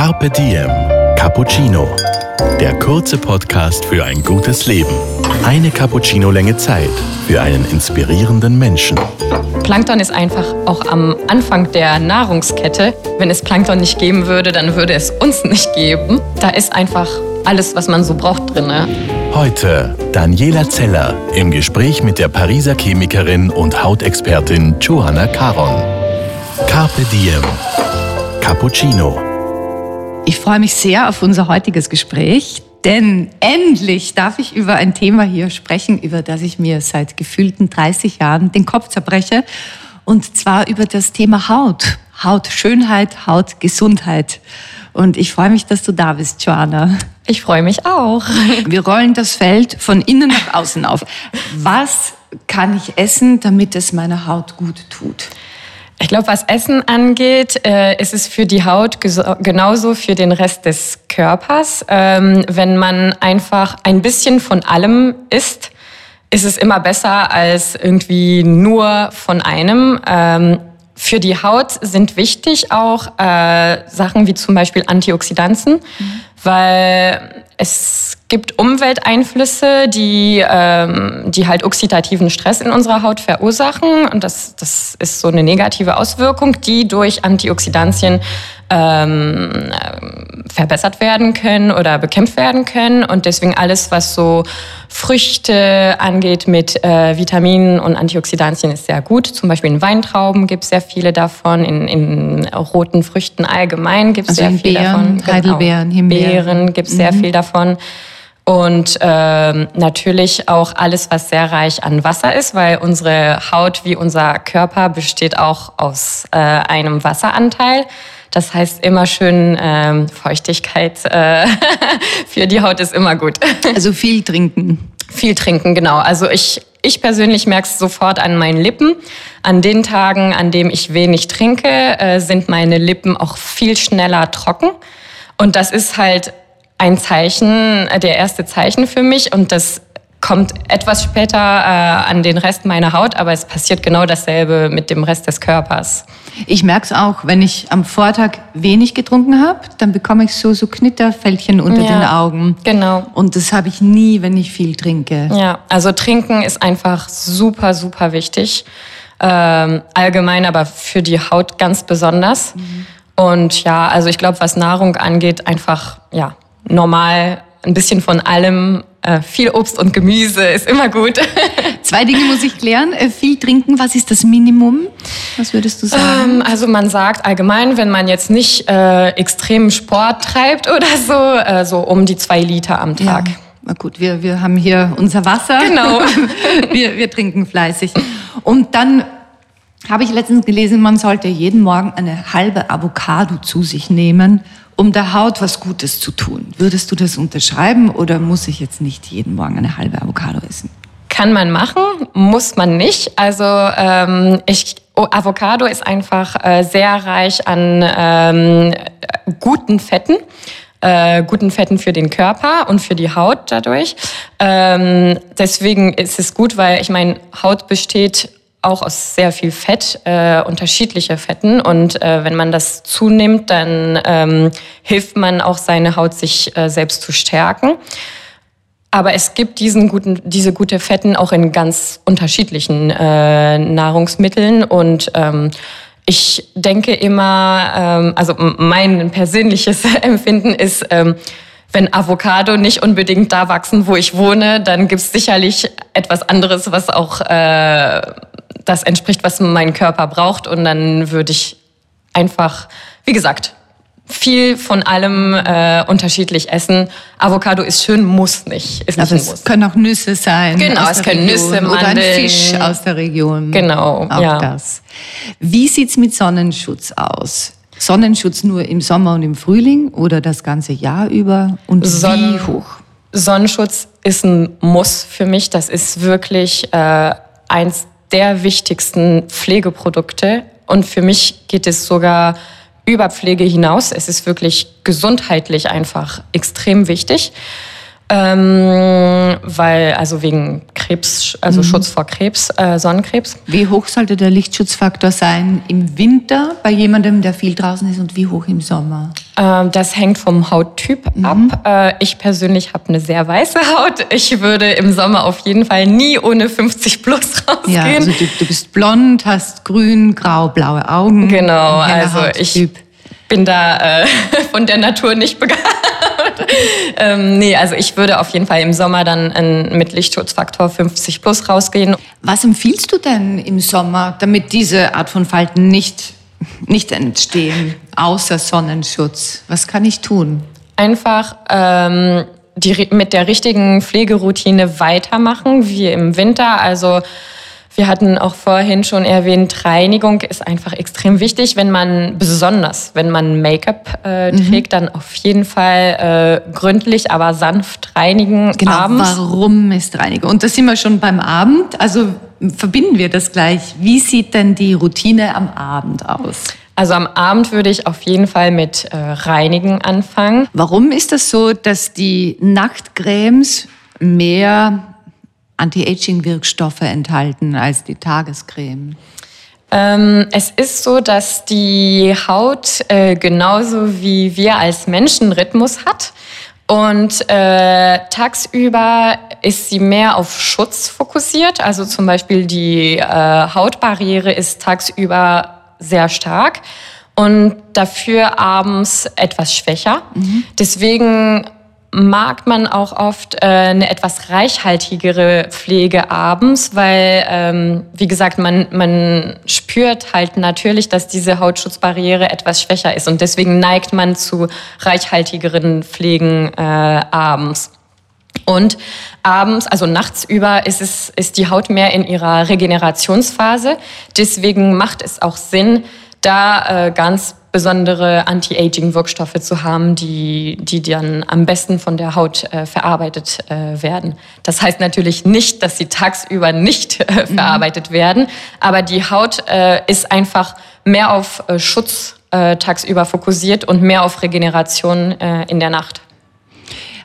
Carpe Diem Cappuccino. Der kurze Podcast für ein gutes Leben. Eine Cappuccino-Länge Zeit für einen inspirierenden Menschen. Plankton ist einfach auch am Anfang der Nahrungskette. Wenn es Plankton nicht geben würde, dann würde es uns nicht geben. Da ist einfach alles, was man so braucht drin. Heute Daniela Zeller im Gespräch mit der Pariser Chemikerin und Hautexpertin Johanna Caron. Carpe Diem Cappuccino. Ich freue mich sehr auf unser heutiges Gespräch, denn endlich darf ich über ein Thema hier sprechen, über das ich mir seit gefühlten 30 Jahren den Kopf zerbreche. Und zwar über das Thema Haut. Hautschönheit, Hautgesundheit. Und ich freue mich, dass du da bist, Joanna. Ich freue mich auch. Wir rollen das Feld von innen nach außen auf. Was kann ich essen, damit es meiner Haut gut tut? Ich glaube, was Essen angeht, äh, ist es für die Haut genauso für den Rest des Körpers. Ähm, wenn man einfach ein bisschen von allem isst, ist es immer besser als irgendwie nur von einem. Ähm, für die Haut sind wichtig auch äh, Sachen wie zum Beispiel Antioxidantien, mhm. weil es gibt Umwelteinflüsse, die, ähm, die halt oxidativen Stress in unserer Haut verursachen. Und das, das ist so eine negative Auswirkung, die durch Antioxidantien ähm, verbessert werden können oder bekämpft werden können. Und deswegen alles, was so Früchte angeht mit äh, Vitaminen und Antioxidantien, ist sehr gut. Zum Beispiel in Weintrauben gibt es sehr viele davon, in, in roten Früchten allgemein gibt es also sehr viel Beeren, davon. Genau. Heidelbeeren, Himbeeren. Beeren gibt es mhm. sehr viel davon. Und ähm, natürlich auch alles, was sehr reich an Wasser ist, weil unsere Haut wie unser Körper besteht auch aus äh, einem Wasseranteil. Das heißt, immer schön ähm, Feuchtigkeit äh, für die Haut ist immer gut. Also viel trinken. Viel trinken, genau. Also ich, ich persönlich merke es sofort an meinen Lippen. An den Tagen, an denen ich wenig trinke, äh, sind meine Lippen auch viel schneller trocken. Und das ist halt ein Zeichen, äh, der erste Zeichen für mich. Und das kommt etwas später äh, an den Rest meiner Haut, aber es passiert genau dasselbe mit dem Rest des Körpers. Ich merke es auch, wenn ich am Vortag wenig getrunken habe, dann bekomme ich so, so Knitterfältchen unter ja, den Augen. Genau. Und das habe ich nie, wenn ich viel trinke. Ja, also trinken ist einfach super, super wichtig. Ähm, allgemein, aber für die Haut ganz besonders. Mhm. Und ja, also ich glaube, was Nahrung angeht, einfach ja normal ein bisschen von allem äh, viel Obst und Gemüse ist immer gut. Zwei Dinge muss ich klären. Äh, viel trinken, was ist das Minimum? Was würdest du sagen? Ähm, also man sagt allgemein, wenn man jetzt nicht äh, extremen Sport treibt oder so, äh, so um die zwei Liter am Tag. Ja. Na gut, wir, wir haben hier unser Wasser. Genau. wir, wir trinken fleißig. Und dann habe ich letztens gelesen, man sollte jeden Morgen eine halbe Avocado zu sich nehmen um der Haut was Gutes zu tun. Würdest du das unterschreiben oder muss ich jetzt nicht jeden Morgen eine halbe Avocado essen? Kann man machen, muss man nicht. Also ähm, ich, oh, Avocado ist einfach äh, sehr reich an ähm, guten Fetten. Äh, guten Fetten für den Körper und für die Haut dadurch. Ähm, deswegen ist es gut, weil ich meine, Haut besteht auch aus sehr viel Fett, äh, unterschiedliche Fetten. Und äh, wenn man das zunimmt, dann ähm, hilft man auch seine Haut, sich äh, selbst zu stärken. Aber es gibt diesen guten, diese gute Fetten auch in ganz unterschiedlichen äh, Nahrungsmitteln und ähm, ich denke immer, ähm, also mein persönliches Empfinden ist, ähm, wenn Avocado nicht unbedingt da wachsen, wo ich wohne, dann gibt es sicherlich etwas anderes, was auch äh, das entspricht, was mein Körper braucht. Und dann würde ich einfach, wie gesagt, viel von allem äh, unterschiedlich essen. Avocado ist schön, muss nicht. Ist nicht es können auch Nüsse sein. Genau, es können Region. Nüsse, Mandeln. Oder ein Fisch aus der Region. Genau, auch ja. das. Wie sieht's mit Sonnenschutz aus? Sonnenschutz nur im Sommer und im Frühling oder das ganze Jahr über? Und Sonnen wie hoch? Sonnenschutz ist ein Muss für mich. Das ist wirklich äh, eins der wichtigsten Pflegeprodukte. Und für mich geht es sogar über Pflege hinaus. Es ist wirklich gesundheitlich einfach extrem wichtig. Ähm, weil, also wegen Krebs, also mhm. Schutz vor Krebs, äh, Sonnenkrebs. Wie hoch sollte der Lichtschutzfaktor sein im Winter bei jemandem, der viel draußen ist und wie hoch im Sommer? Ähm, das hängt vom Hauttyp mhm. ab. Äh, ich persönlich habe eine sehr weiße Haut. Ich würde im Sommer auf jeden Fall nie ohne 50 plus rausgehen. Ja, also du, du bist blond, hast grün, grau, blaue Augen. Genau, also ich bin da äh, von der Natur nicht begabt. ähm, nee, also ich würde auf jeden Fall im Sommer dann in, mit Lichtschutzfaktor 50 plus rausgehen. Was empfiehlst du denn im Sommer, damit diese Art von Falten nicht, nicht entstehen, außer Sonnenschutz? Was kann ich tun? Einfach ähm, die, mit der richtigen Pflegeroutine weitermachen, wie im Winter. Also wir hatten auch vorhin schon erwähnt, Reinigung ist einfach extrem wichtig, wenn man besonders, wenn man Make-up äh, mhm. trägt, dann auf jeden Fall äh, gründlich, aber sanft reinigen genau, abends. Warum ist Reinigung? Und da sind wir schon beim Abend. Also verbinden wir das gleich. Wie sieht denn die Routine am Abend aus? Also am Abend würde ich auf jeden Fall mit äh, Reinigen anfangen. Warum ist das so, dass die Nachtcremes mehr Anti-Aging-Wirkstoffe enthalten als die Tagescreme? Ähm, es ist so, dass die Haut äh, genauso wie wir als Menschen Rhythmus hat. Und äh, tagsüber ist sie mehr auf Schutz fokussiert. Also zum Beispiel die äh, Hautbarriere ist tagsüber sehr stark und dafür abends etwas schwächer. Mhm. Deswegen mag man auch oft äh, eine etwas reichhaltigere Pflege abends, weil, ähm, wie gesagt, man, man spürt halt natürlich, dass diese Hautschutzbarriere etwas schwächer ist und deswegen neigt man zu reichhaltigeren Pflegen äh, abends. Und abends, also nachts über, ist, es, ist die Haut mehr in ihrer Regenerationsphase. Deswegen macht es auch Sinn, da äh, ganz besondere Anti-Aging-Wirkstoffe zu haben, die, die dann am besten von der Haut äh, verarbeitet äh, werden. Das heißt natürlich nicht, dass sie tagsüber nicht äh, mhm. verarbeitet werden, aber die Haut äh, ist einfach mehr auf äh, Schutz äh, tagsüber fokussiert und mehr auf Regeneration in der Nacht.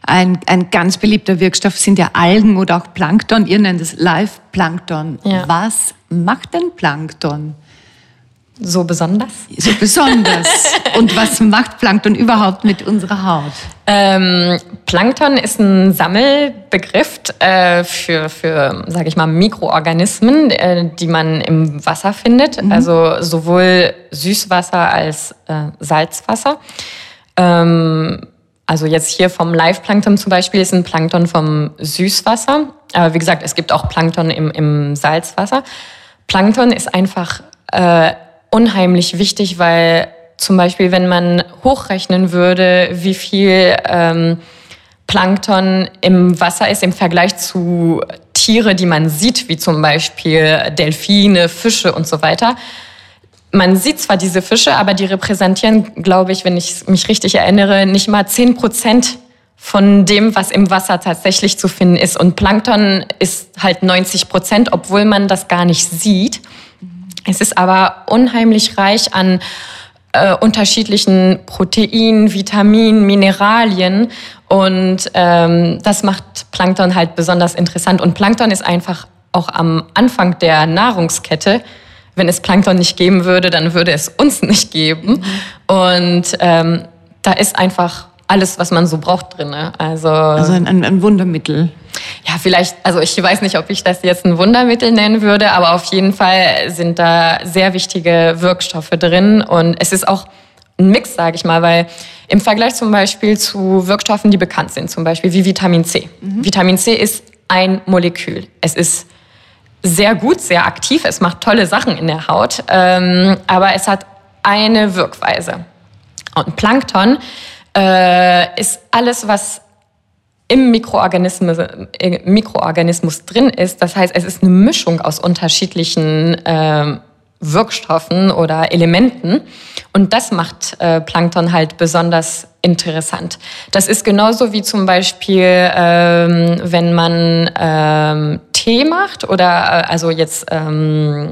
Ein, ein ganz beliebter Wirkstoff sind ja Algen oder auch Plankton. Ihr nennt es Live-Plankton. Ja. Was macht denn Plankton? So besonders? So besonders. Und was macht Plankton überhaupt mit unserer Haut? Ähm, Plankton ist ein Sammelbegriff äh, für, für sage ich mal, Mikroorganismen, äh, die man im Wasser findet. Mhm. Also sowohl Süßwasser als äh, Salzwasser. Ähm, also jetzt hier vom Live-Plankton zum Beispiel ist ein Plankton vom Süßwasser. Aber wie gesagt, es gibt auch Plankton im, im Salzwasser. Plankton ist einfach äh, unheimlich wichtig, weil zum Beispiel, wenn man hochrechnen würde, wie viel ähm, Plankton im Wasser ist im Vergleich zu Tiere, die man sieht, wie zum Beispiel Delfine, Fische und so weiter. Man sieht zwar diese Fische, aber die repräsentieren, glaube ich, wenn ich mich richtig erinnere, nicht mal 10 Prozent von dem, was im Wasser tatsächlich zu finden ist. Und Plankton ist halt 90 Prozent, obwohl man das gar nicht sieht. Es ist aber unheimlich reich an äh, unterschiedlichen Proteinen, Vitaminen, Mineralien und ähm, das macht Plankton halt besonders interessant. Und Plankton ist einfach auch am Anfang der Nahrungskette. Wenn es Plankton nicht geben würde, dann würde es uns nicht geben. Mhm. Und ähm, da ist einfach alles, was man so braucht drin. Also, also ein, ein, Wundermittel. Ja, vielleicht, also ich weiß nicht, ob ich das jetzt ein Wundermittel nennen würde, aber auf jeden Fall sind da sehr wichtige Wirkstoffe drin und es ist auch ein Mix, sage ich mal, weil im Vergleich zum Beispiel zu Wirkstoffen, die bekannt sind, zum Beispiel wie Vitamin C. Mhm. Vitamin C ist ein Molekül. Es ist sehr gut, sehr aktiv, es macht tolle Sachen in der Haut, ähm, aber es hat eine Wirkweise. Und Plankton äh, ist alles, was im Mikroorganismus, Mikroorganismus drin ist. Das heißt, es ist eine Mischung aus unterschiedlichen äh, Wirkstoffen oder Elementen. Und das macht äh, Plankton halt besonders interessant. Das ist genauso wie zum Beispiel, ähm, wenn man ähm, Tee macht oder äh, also jetzt ähm,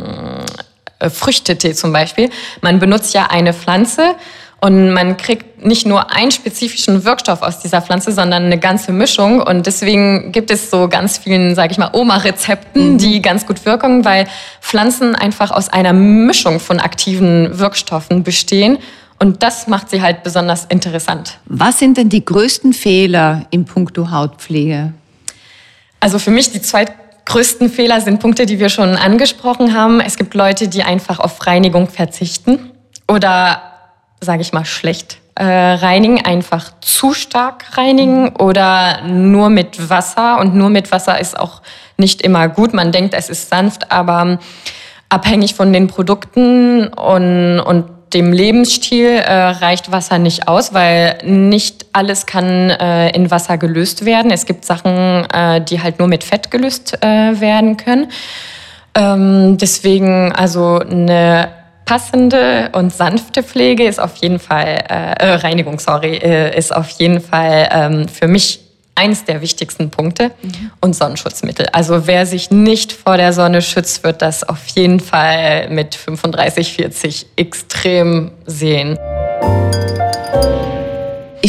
äh, Früchtetee zum Beispiel. Man benutzt ja eine Pflanze und man kriegt nicht nur einen spezifischen Wirkstoff aus dieser Pflanze, sondern eine ganze Mischung. Und deswegen gibt es so ganz vielen, sage ich mal, Oma-Rezepten, mhm. die ganz gut wirken, weil Pflanzen einfach aus einer Mischung von aktiven Wirkstoffen bestehen. Und das macht sie halt besonders interessant. Was sind denn die größten Fehler in puncto Hautpflege? Also für mich die zwei größten Fehler sind Punkte, die wir schon angesprochen haben. Es gibt Leute, die einfach auf Reinigung verzichten oder, sage ich mal, schlecht äh, reinigen, einfach zu stark reinigen oder nur mit Wasser. Und nur mit Wasser ist auch nicht immer gut. Man denkt, es ist sanft, aber abhängig von den Produkten und, und dem Lebensstil äh, reicht Wasser nicht aus, weil nicht alles kann äh, in Wasser gelöst werden. Es gibt Sachen, äh, die halt nur mit Fett gelöst äh, werden können. Ähm, deswegen also eine passende und sanfte Pflege ist auf jeden Fall, äh, äh Reinigung, sorry, äh, ist auf jeden Fall ähm, für mich eins der wichtigsten Punkte mhm. und Sonnenschutzmittel. Also wer sich nicht vor der Sonne schützt, wird das auf jeden Fall mit 35, 40 extrem sehen.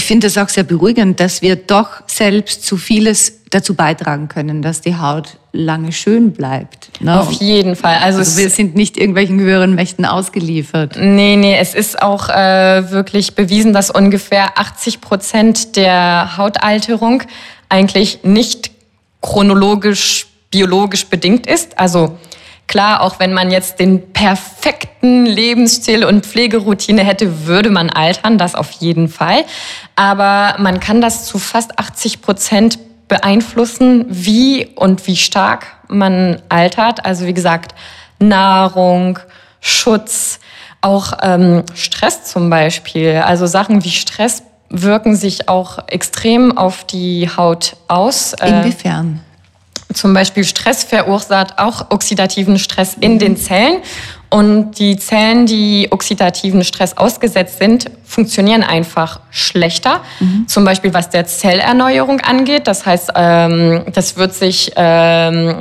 Ich finde es auch sehr beruhigend, dass wir doch selbst zu vieles dazu beitragen können, dass die Haut lange schön bleibt. Ne? Auf jeden Fall. Also, also wir sind nicht irgendwelchen höheren Mächten ausgeliefert. Nee, nee, es ist auch äh, wirklich bewiesen, dass ungefähr 80 Prozent der Hautalterung eigentlich nicht chronologisch, biologisch bedingt ist. Also Klar, auch wenn man jetzt den perfekten Lebensstil und Pflegeroutine hätte, würde man altern, das auf jeden Fall. Aber man kann das zu fast 80 Prozent beeinflussen, wie und wie stark man altert. Also wie gesagt, Nahrung, Schutz, auch ähm, Stress zum Beispiel. Also Sachen wie Stress wirken sich auch extrem auf die Haut aus. Äh, Inwiefern? Zum Beispiel Stress verursacht auch oxidativen Stress in den Zellen. Und die Zellen, die oxidativen Stress ausgesetzt sind, funktionieren einfach schlechter. Mhm. Zum Beispiel was der Zellerneuerung angeht. Das heißt, ähm, das wird sich ähm,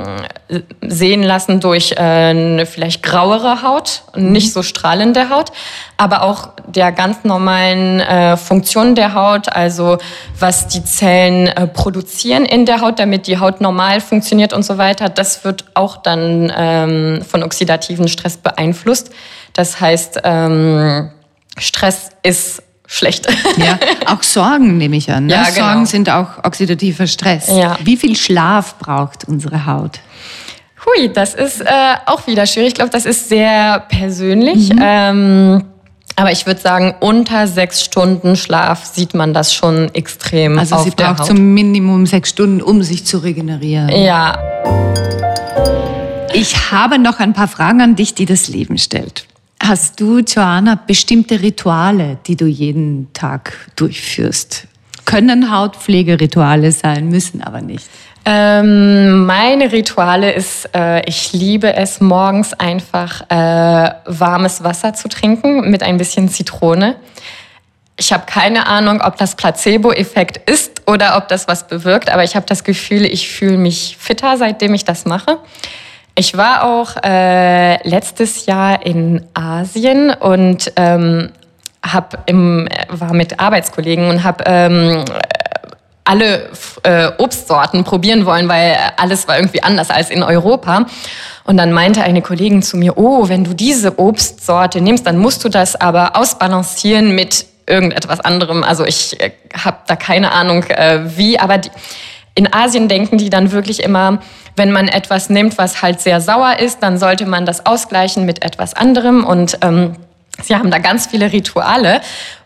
sehen lassen durch äh, eine vielleicht grauere Haut, mhm. nicht so strahlende Haut, aber auch der ganz normalen äh, Funktionen der Haut, also was die Zellen äh, produzieren in der Haut, damit die Haut normal funktioniert und so weiter. Das wird auch dann ähm, von oxidativen Stress beeinflusst beeinflusst. Das heißt, ähm, Stress ist schlecht. Ja, auch Sorgen nehme ich an. Ne? Ja, genau. Sorgen sind auch oxidativer Stress. Ja. Wie viel Schlaf braucht unsere Haut? Hui, das ist äh, auch wieder schwierig. Ich glaube, das ist sehr persönlich. Mhm. Ähm, aber ich würde sagen, unter sechs Stunden Schlaf sieht man das schon extrem. Also auf sie braucht zum Minimum sechs Stunden, um sich zu regenerieren. Ja. Ich habe noch ein paar Fragen an dich, die das Leben stellt. Hast du, Joanna, bestimmte Rituale, die du jeden Tag durchführst? Können Hautpflegerituale sein, müssen aber nicht. Ähm, meine Rituale ist, äh, ich liebe es morgens einfach äh, warmes Wasser zu trinken mit ein bisschen Zitrone. Ich habe keine Ahnung, ob das Placebo-Effekt ist oder ob das was bewirkt, aber ich habe das Gefühl, ich fühle mich fitter, seitdem ich das mache. Ich war auch äh, letztes Jahr in Asien und ähm, hab im, war mit Arbeitskollegen und habe ähm, alle äh, Obstsorten probieren wollen, weil alles war irgendwie anders als in Europa. Und dann meinte eine Kollegin zu mir, oh, wenn du diese Obstsorte nimmst, dann musst du das aber ausbalancieren mit irgendetwas anderem. Also ich äh, habe da keine Ahnung äh, wie, aber die, in Asien denken die dann wirklich immer, wenn man etwas nimmt, was halt sehr sauer ist, dann sollte man das ausgleichen mit etwas anderem. Und ähm, sie haben da ganz viele Rituale.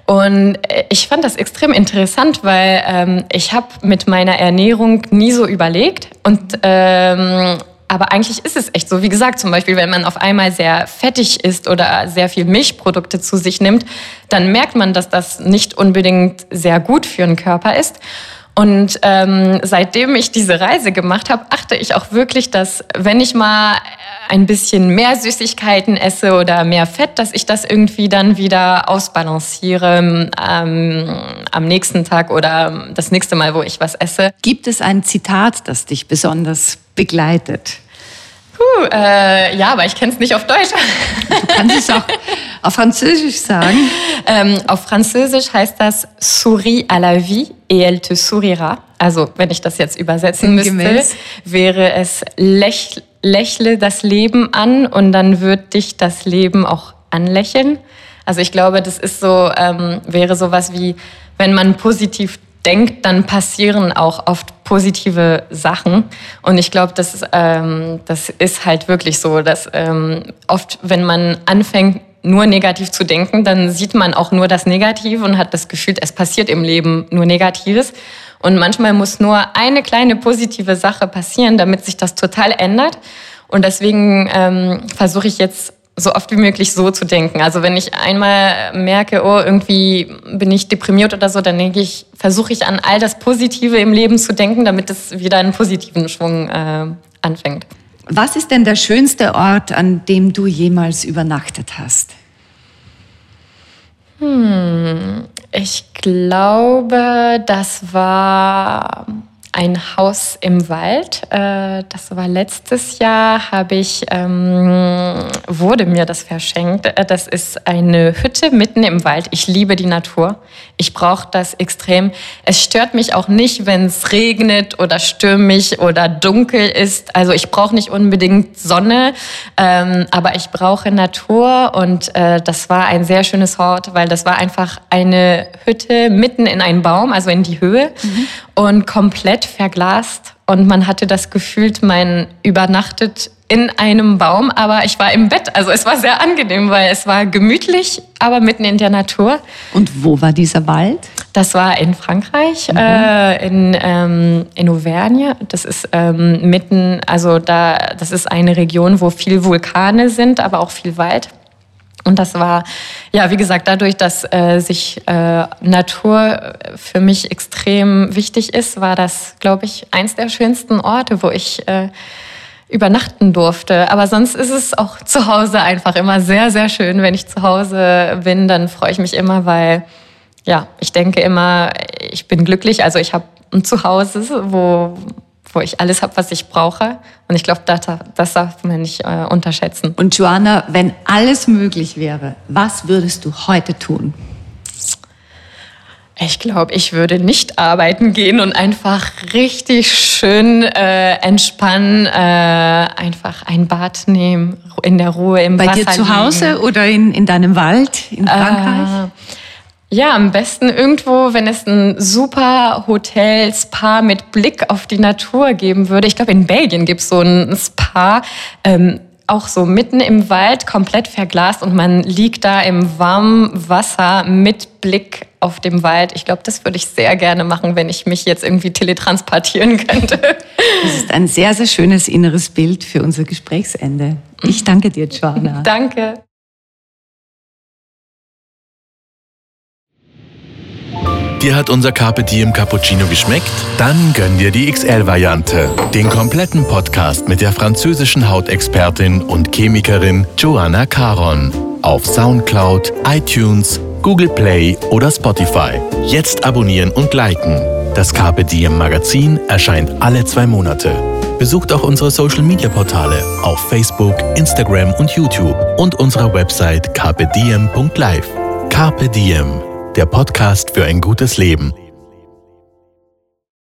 Und äh, ich fand das extrem interessant, weil ähm, ich habe mit meiner Ernährung nie so überlegt. Und ähm, aber eigentlich ist es echt so. Wie gesagt, zum Beispiel, wenn man auf einmal sehr fettig ist oder sehr viel Milchprodukte zu sich nimmt, dann merkt man, dass das nicht unbedingt sehr gut für den Körper ist. Und ähm, seitdem ich diese Reise gemacht habe, achte ich auch wirklich, dass wenn ich mal ein bisschen mehr Süßigkeiten esse oder mehr Fett, dass ich das irgendwie dann wieder ausbalanciere ähm, am nächsten Tag oder das nächste Mal, wo ich was esse. Gibt es ein Zitat, das dich besonders begleitet? Uh, äh, ja, aber ich kenne es nicht auf Deutsch. Du kannst es auch auf Französisch sagen. Ähm, auf Französisch heißt das Souris à la vie et elle te sourira. Also, wenn ich das jetzt übersetzen müsste, Gemäß. wäre es lächl lächle das Leben an und dann wird dich das Leben auch anlächeln. Also ich glaube, das ist so, ähm, wäre sowas wie, wenn man positiv denkt, dann passieren auch oft positive Sachen. Und ich glaube, das, ist, ähm, das ist halt wirklich so, dass ähm, oft, wenn man anfängt, nur negativ zu denken, dann sieht man auch nur das Negative und hat das Gefühl, es passiert im Leben nur Negatives. Und manchmal muss nur eine kleine positive Sache passieren, damit sich das total ändert. Und deswegen ähm, versuche ich jetzt so oft wie möglich so zu denken. Also wenn ich einmal merke, oh, irgendwie bin ich deprimiert oder so, dann denke ich, versuche ich an all das Positive im Leben zu denken, damit es wieder einen positiven Schwung äh, anfängt. Was ist denn der schönste Ort, an dem du jemals übernachtet hast? Ich glaube, das war ein Haus im Wald. Äh, Das war letztes Jahr, habe ich, ähm, wurde mir das verschenkt. Äh, Das ist eine Hütte mitten im Wald. Ich liebe die Natur. Ich brauche das extrem. Es stört mich auch nicht, wenn es regnet oder stürmig oder dunkel ist. Also ich brauche nicht unbedingt Sonne, ähm, aber ich brauche Natur und äh, das war ein sehr schönes Ort, weil das war einfach eine Hütte mitten in einen Baum, also in die Höhe und komplett verglast. Und man hatte das Gefühl, man übernachtet in einem Baum, aber ich war im Bett. Also es war sehr angenehm, weil es war gemütlich, aber mitten in der Natur. Und wo war dieser Wald? Das war in Frankreich, äh, in, ähm, in Auvergne. Das ist ähm, mitten, also da, das ist eine Region, wo viel Vulkane sind, aber auch viel Wald. Und das war, ja, wie gesagt, dadurch, dass äh, sich äh, Natur für mich extrem wichtig ist, war das, glaube ich, eins der schönsten Orte, wo ich äh, übernachten durfte. Aber sonst ist es auch zu Hause einfach immer sehr, sehr schön. Wenn ich zu Hause bin, dann freue ich mich immer, weil, ja, ich denke immer, ich bin glücklich. Also ich habe ein Zuhause, wo, wo ich alles habe, was ich brauche. Und ich glaube, das, das darf man nicht äh, unterschätzen. Und Joanna, wenn alles möglich wäre, was würdest du heute tun? Ich glaube, ich würde nicht arbeiten gehen und einfach richtig schön äh, entspannen, äh, einfach ein Bad nehmen, in der Ruhe im Bei Wasser dir zu liegen. Hause oder in, in deinem Wald in Frankreich? Äh, ja, am besten irgendwo, wenn es ein super Hotel, Spa mit Blick auf die Natur geben würde. Ich glaube, in Belgien gibt es so ein Spa, ähm, auch so mitten im Wald, komplett verglast und man liegt da im warmen Wasser mit Blick auf dem Wald. Ich glaube, das würde ich sehr gerne machen, wenn ich mich jetzt irgendwie teletransportieren könnte. Das ist ein sehr, sehr schönes inneres Bild für unser Gesprächsende. Ich danke dir, Joanna. Danke. Dir hat unser Carpe Diem Cappuccino geschmeckt? Dann gönn dir die XL-Variante. Den kompletten Podcast mit der französischen Hautexpertin und Chemikerin Joanna Caron. Auf Soundcloud, iTunes, Google Play oder Spotify. Jetzt abonnieren und liken. Das Carpe Diem Magazin erscheint alle zwei Monate. Besucht auch unsere Social Media Portale auf Facebook, Instagram und YouTube und unsere Website carpediem.live. Carpe Diem, der Podcast für ein gutes Leben.